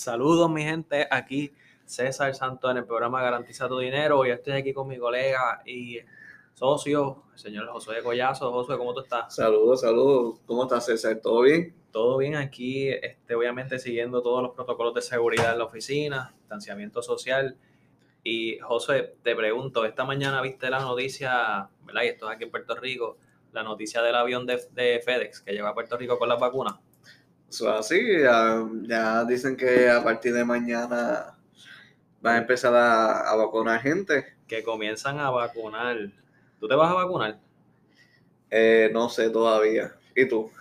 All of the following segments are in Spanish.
Saludos, mi gente. Aquí César Santos en el programa Garantiza tu Dinero. Hoy estoy aquí con mi colega y socio, el señor José Collazo. José, ¿cómo tú estás? Saludos, saludos. ¿Cómo estás, César? ¿Todo bien? Todo bien aquí, este, obviamente siguiendo todos los protocolos de seguridad en la oficina, distanciamiento social. Y José, te pregunto, esta mañana viste la noticia, ¿verdad? Y esto es aquí en Puerto Rico, la noticia del avión de, de FedEx que llega a Puerto Rico con las vacunas. Es así, ya, ya dicen que a partir de mañana van a empezar a, a vacunar gente. Que comienzan a vacunar. ¿Tú te vas a vacunar? Eh, no sé todavía. ¿Y tú?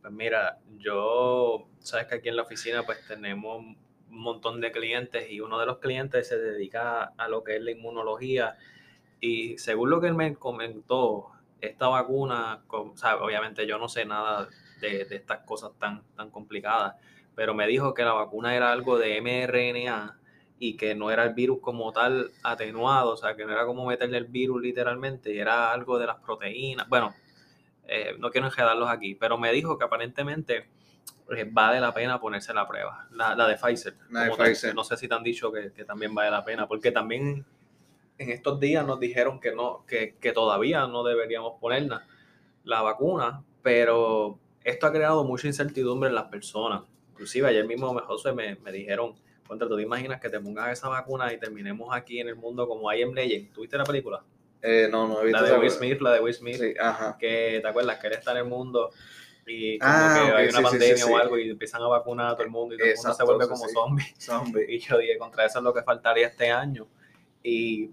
Pues mira, yo, sabes que aquí en la oficina pues tenemos un montón de clientes y uno de los clientes se dedica a lo que es la inmunología y según lo que él me comentó, esta vacuna, o sea, obviamente yo no sé nada de, de, estas cosas tan, tan complicadas, pero me dijo que la vacuna era algo de mRNA y que no era el virus como tal atenuado, o sea, que no era como meterle el virus literalmente, era algo de las proteínas. Bueno, eh, no quiero enredarlos aquí, pero me dijo que aparentemente eh, vale la pena ponerse la prueba, la, la de Pfizer. La de te- Pfizer. no sé si te han dicho que, que también vale la pena, porque también en estos días nos dijeron que no, que, que todavía no deberíamos ponerla la vacuna, pero esto ha creado mucha incertidumbre en las personas. Inclusive ayer mismo me, José, me, me dijeron, contra tú te imaginas que te pongas esa vacuna y terminemos aquí en el mundo como I Am Legend. ¿Tuviste la película? Eh, no, no he visto La de Will. Smith, la de Will Smith Sí, ajá. que te acuerdas que él está en el mundo y como Ah, que hay una sí, pandemia sí, sí. o algo y empiezan a vacunar a todo el mundo y todo el mundo se vuelve como zombie. Zombie. Y yo dije, contra eso es lo que faltaría este año. Y,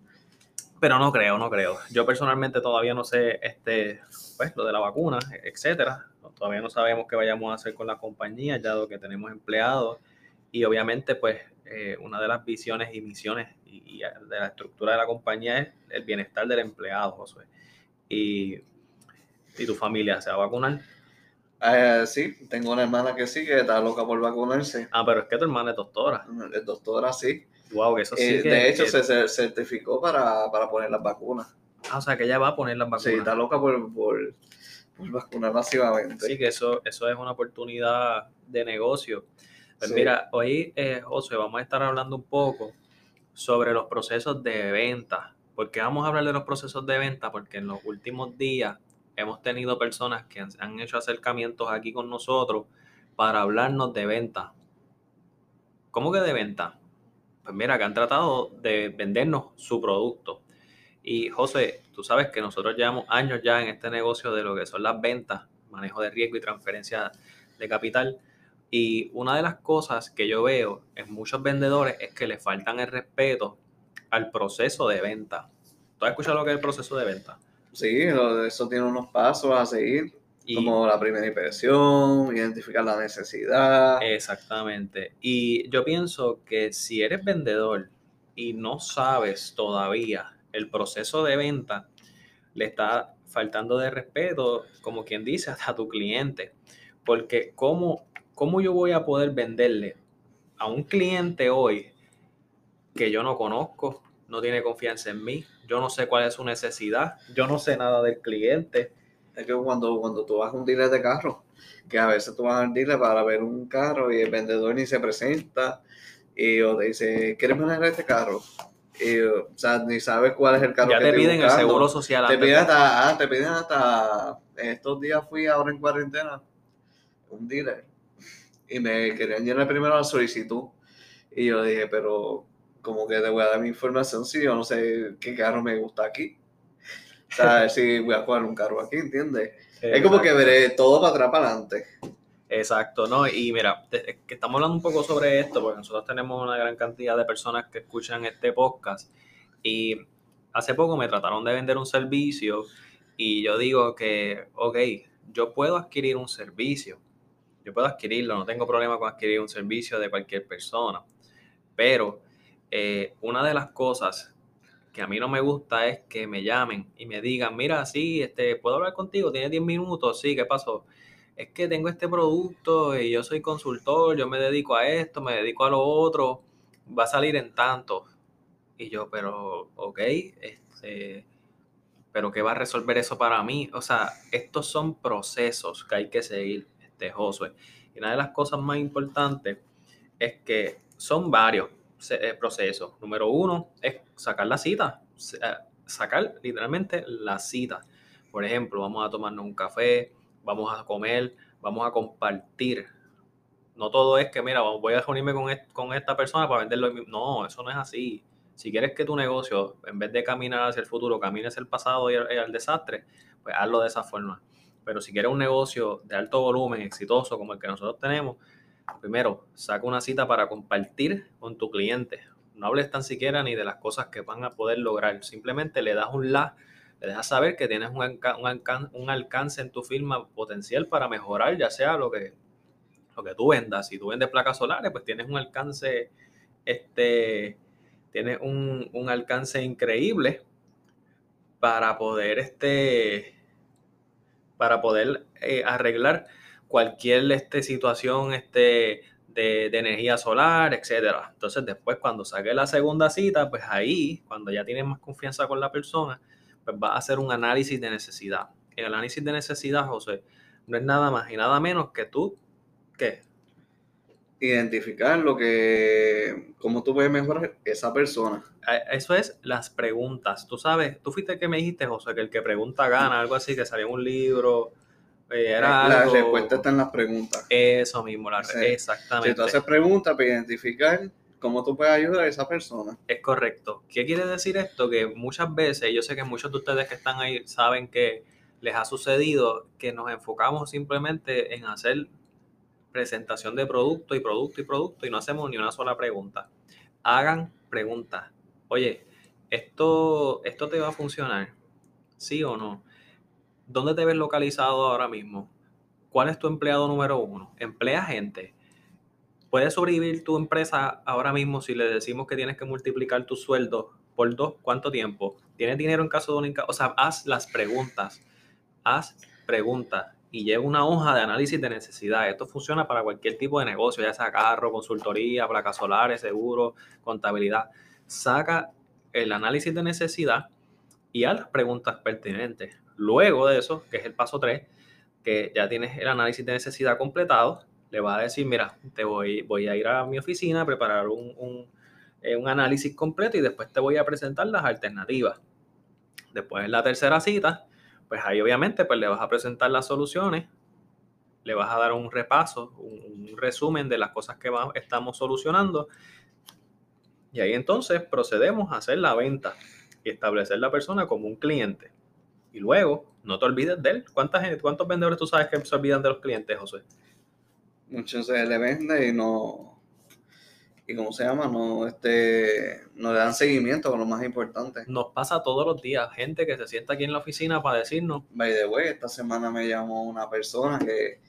pero no creo, no creo. Yo personalmente todavía no sé este, pues, lo de la vacuna, etcétera. Todavía no sabemos qué vayamos a hacer con la compañía, ya lo que tenemos empleados. Y obviamente, pues, eh, una de las visiones y misiones y, y de la estructura de la compañía es el bienestar del empleado, Josué. Y, y tu familia se va a vacunar. Eh, sí, tengo una hermana que sí, que está loca por vacunarse. Ah, pero es que tu hermana es doctora. Es doctora, sí. Wow, eso sí Eh, que- de hecho, que- se cer- certificó para, para poner las vacunas. Ah, o sea, que ella va a poner las vacunas. Sí, está loca por, por, por vacunar masivamente. Sí, que eso, eso es una oportunidad de negocio. Pues Sí. mira, hoy, eh, José, vamos a estar hablando un poco sobre los procesos de venta. ¿Por qué vamos a hablar de los procesos de venta? Porque en los últimos días hemos tenido personas que han, han hecho acercamientos aquí con nosotros para hablarnos de venta. ¿Cómo que de venta? Pues mira, que han tratado de vendernos su producto. Y José, tú sabes que nosotros llevamos años ya en este negocio de lo que son las ventas, manejo de riesgo y transferencia de capital. Y una de las cosas que yo veo en muchos vendedores es que le faltan el respeto al proceso de venta. ¿Tú has escuchado lo que es el proceso de venta? Sí, eso tiene unos pasos a seguir, Y, como la primera impresión, identificar la necesidad. Exactamente. Y yo pienso que si eres vendedor y no sabes todavía el proceso de venta, le está faltando de respeto, como quien dice, hasta a tu cliente. Porque ¿cómo, ¿cómo yo voy a poder venderle a un cliente hoy que yo no conozco, no tiene confianza en mí, yo no sé cuál es su necesidad, yo no sé nada del cliente? Es que cuando, cuando tú vas a un dealer de carro, que a veces tú vas al dealer para ver un carro y el vendedor ni se presenta y te dice, ¿quieres manejar este carro? Y, o sea, ni sabes cuál es el carro Ya que te piden el buscando. seguro social. Te piden hasta, ah, te piden hasta, estos días fui ahora en cuarentena, un dealer, y me querían llenar primero la solicitud. Y yo dije, pero, como que te voy a dar mi información si yo no sé qué carro me gusta aquí? O sea, si voy a jugar un carro aquí, ¿entiendes? Es como que veré todo para atrás, para adelante. Exacto, ¿no? Y mira, que estamos hablando un poco sobre esto, porque nosotros tenemos una gran cantidad de personas que escuchan este podcast y hace poco me trataron de vender un servicio y yo digo que, ok, yo puedo adquirir un servicio, yo puedo adquirirlo, no tengo problema con adquirir un servicio de cualquier persona, pero eh, una de las cosas que a mí no me gusta es que me llamen y me digan, mira, sí, este, ¿puedo hablar contigo? ¿Tienes 10 minutos? Sí, ¿qué pasó? Es que tengo este producto y yo soy consultor, yo me dedico a esto, me dedico a lo otro, va a salir en tanto. Y yo, pero, ok, este, pero ¿qué va a resolver eso para mí? O sea, estos son procesos que hay que seguir, este Josué. Y una de las cosas más importantes es que son varios eh, procesos. Número uno es sacar la cita, eh, sacar literalmente la cita. Por ejemplo, vamos a tomarnos un café, vamos a comer, vamos a compartir. No todo es que, mira, voy a reunirme con, esta persona para venderlo. No, eso no es así. Si quieres que tu negocio, en vez de caminar hacia el futuro, camine hacia el pasado y al, desastre, pues hazlo de esa forma. Pero si quieres un negocio de alto volumen, exitoso, como el que nosotros tenemos, primero, saca una cita para compartir con tu cliente. No hables tan siquiera ni de las cosas que van a poder lograr. Simplemente le das un la, le dejas saber que tienes un, un, alcance en tu firma potencial para mejorar, ya sea lo que, lo que tú vendas. Si tú vendes placas solares, pues tienes un alcance este, tiene un, alcance increíble para poder, este, para poder eh, arreglar cualquier este, situación este, de, energía solar, etcétera. Entonces, después, cuando saque la segunda cita, pues ahí, cuando ya tienes más confianza con la persona, pues va a hacer un análisis de necesidad. El análisis de necesidad, José, no es nada más y nada menos que tú, ¿qué? identificar lo que, cómo tú puedes mejorar esa persona. Eso es las preguntas. Tú sabes, tú fuiste el que me dijiste, José, que el que pregunta gana, algo así, que salió un libro. Eh, era la respuesta está en las preguntas. Eso mismo, la, exactamente. Si tú haces preguntas para identificar cómo tú puedes ayudar a esa persona. Es correcto. ¿Qué quiere decir esto? Que muchas veces, yo sé que muchos de ustedes que están ahí saben que les ha sucedido que nos enfocamos simplemente en hacer presentación de producto y producto y producto y no hacemos ni una sola pregunta. Hagan preguntas. Oye, ¿esto, esto te va a funcionar? ¿Sí o no? ¿Dónde te ves localizado ahora mismo? ¿Cuál es tu empleado número uno? ¿Emplea gente? ¿Puedes sobrevivir tu empresa ahora mismo si le decimos que tienes que multiplicar tu sueldo por dos? ¿Cuánto tiempo? ¿Tienes dinero en caso de un... O sea, haz las preguntas. Haz preguntas y lleva una hoja de análisis de necesidad. Esto funciona para cualquier tipo de negocio, ya sea carro, consultoría, placas solares, seguro, contabilidad. Saca el análisis de necesidad y haz las preguntas pertinentes. Luego de eso, que es el paso 3, que ya tienes el análisis de necesidad completado, le vas a decir, mira, te voy, voy a ir a mi oficina a preparar un, eh, un análisis completo y después te voy a presentar las alternativas. Después en la tercera cita, pues ahí obviamente pues le vas a presentar las soluciones, le vas a dar un repaso, un, resumen de las cosas que estamos solucionando y ahí entonces procedemos a hacer la venta y establecer la persona como un cliente. Y luego, no te olvides de él. ¿Cuántas, ¿Cuántos vendedores tú sabes que se olvidan de los clientes, José? Muchos se le vende y no, y cómo se llama, no, este, no le dan seguimiento con lo más importante. Nos pasa todos los días, gente que se sienta aquí en la oficina para decirnos. By the way, esta semana me llamó una persona que,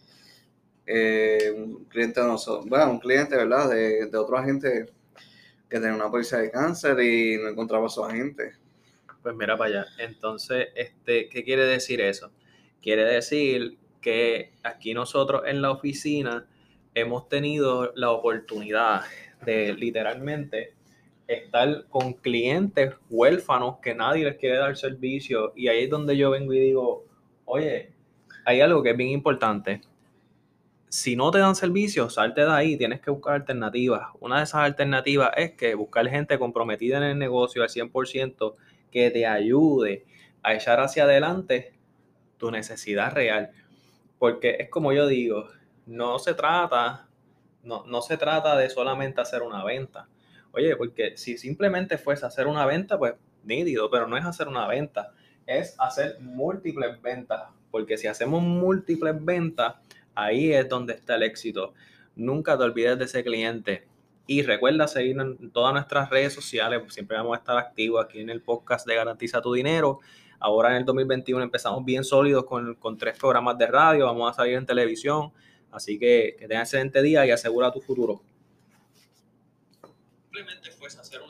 eh, un cliente de nosotros, bueno, un cliente, ¿verdad? De, de otro agente que tenía una policía de cáncer y no encontraba a su agente. Pues mira para allá. Entonces, este, ¿qué quiere decir eso? Quiere decir que aquí nosotros en la oficina hemos tenido la oportunidad de literalmente estar con clientes huérfanos que nadie les quiere dar servicio y ahí es donde yo vengo y digo, oye, hay algo que es bien importante. Si no te dan servicio, salte de ahí, tienes que buscar alternativas. Una de esas alternativas es que buscar gente comprometida en el negocio al 100% que te ayude a echar hacia adelante tu necesidad real. Porque es como yo digo, no se trata no, se trata de solamente hacer una venta. Oye, porque si simplemente fuese hacer una venta, pues nítido, pero no es hacer una venta, es hacer múltiples ventas. Porque si hacemos múltiples ventas, ahí es donde está el éxito. Nunca te olvides de ese cliente. Y recuerda seguirnos en todas nuestras redes sociales. Siempre vamos a estar activos aquí en el podcast de Garantiza tu Dinero. Ahora en el 2021 empezamos bien sólidos con, con tres programas de radio. Vamos a salir en televisión. Así que que tengas excelente día y asegura tu futuro. Simplemente fuese hacer una.